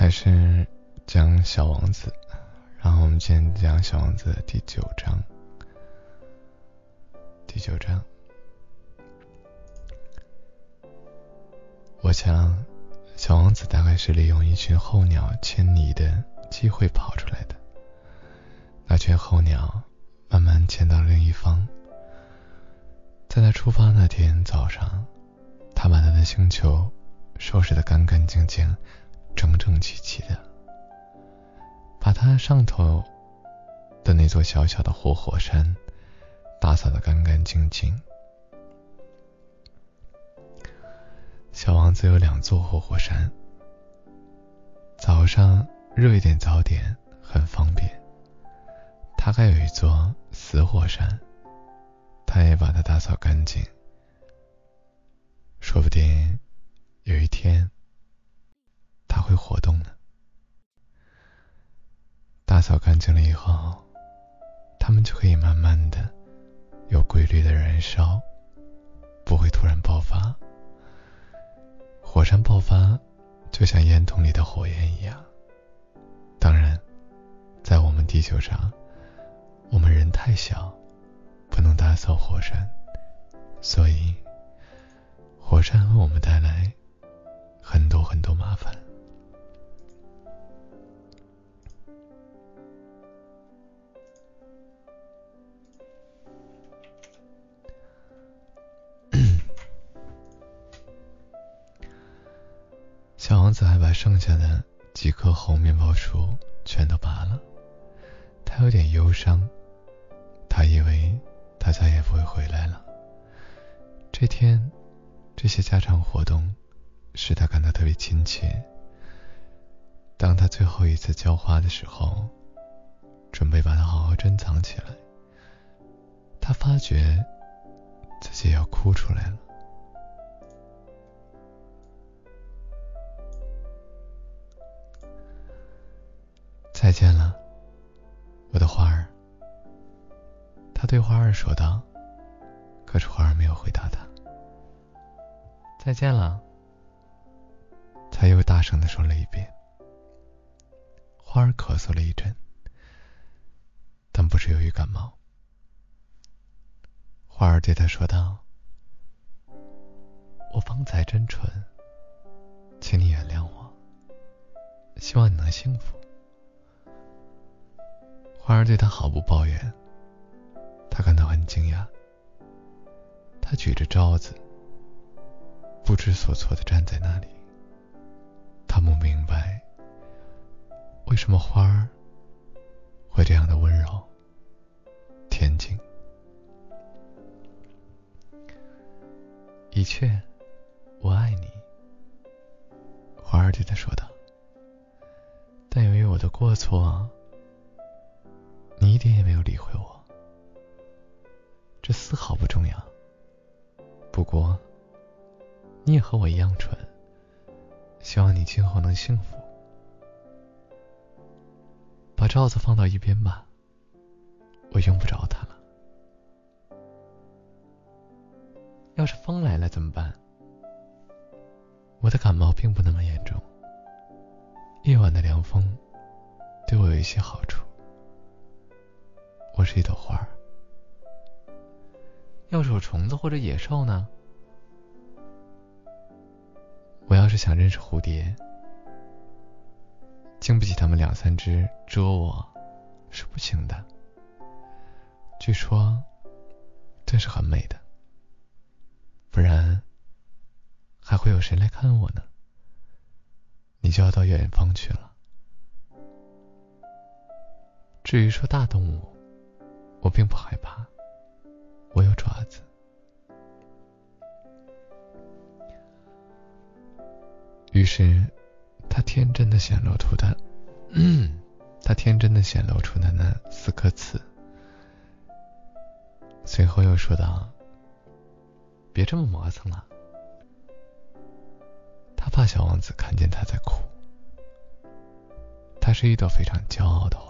还是讲《小王子》，然后我们今天讲《小王子》第九章。第九章，我想，小王子大概是利用一群候鸟迁徙的机会跑出来的。那群候鸟慢慢迁到另一方。在他出发那天早上，他把他的星球收拾得干干净净。整整齐齐的，把它上头的那座小小的活火山打扫的干干净净。小王子有两座活火山，早上热一点早点很方便。他还有一座死火山，他也把它打扫干净。说不定有一天。活动呢。打扫干净了以后，它们就可以慢慢的、有规律的燃烧，不会突然爆发。火山爆发就像烟筒里的火焰一样。当然，在我们地球上，我们人太小，不能打扫火山，所以火山为我们带来很多很多麻烦。小王子还把剩下的几棵猴面包树全都拔了，他有点忧伤，他以为他再也不会回来了。这天，这些家常活动使他感到特别亲切。当他最后一次浇花的时候，准备把它好好珍藏起来，他发觉自己要哭出来了。再见了，我的花儿。他对花儿说道。可是花儿没有回答他。再见了。他又大声的说了一遍。花儿咳嗽了一阵，但不是由于感冒。花儿对他说道：“我方才真蠢，请你原谅我。希望你能幸福。”花儿对他毫不抱怨，他感到很惊讶。他举着罩子，不知所措的站在那里。他不明白，为什么花儿会这样的温柔、恬静。一切，我爱你。花儿对他说道。但由于我的过错。一点也没有理会我，这丝毫不重要。不过，你也和我一样蠢。希望你今后能幸福。把罩子放到一边吧，我用不着它了。要是风来了怎么办？我的感冒并不那么严重。夜晚的凉风对我有一些好处。我是一朵花儿。要是有虫子或者野兽呢？我要是想认识蝴蝶，经不起他们两三只蛰我，是不行的。据说，这是很美的。不然，还会有谁来看我呢？你就要到远方去了。至于说大动物，我并不害怕，我有爪子。于是，他天真的显露出的，他天真的显露出的那四颗刺。随后又说道：“别这么磨蹭了。”他怕小王子看见他在哭。他是一朵非常骄傲的花。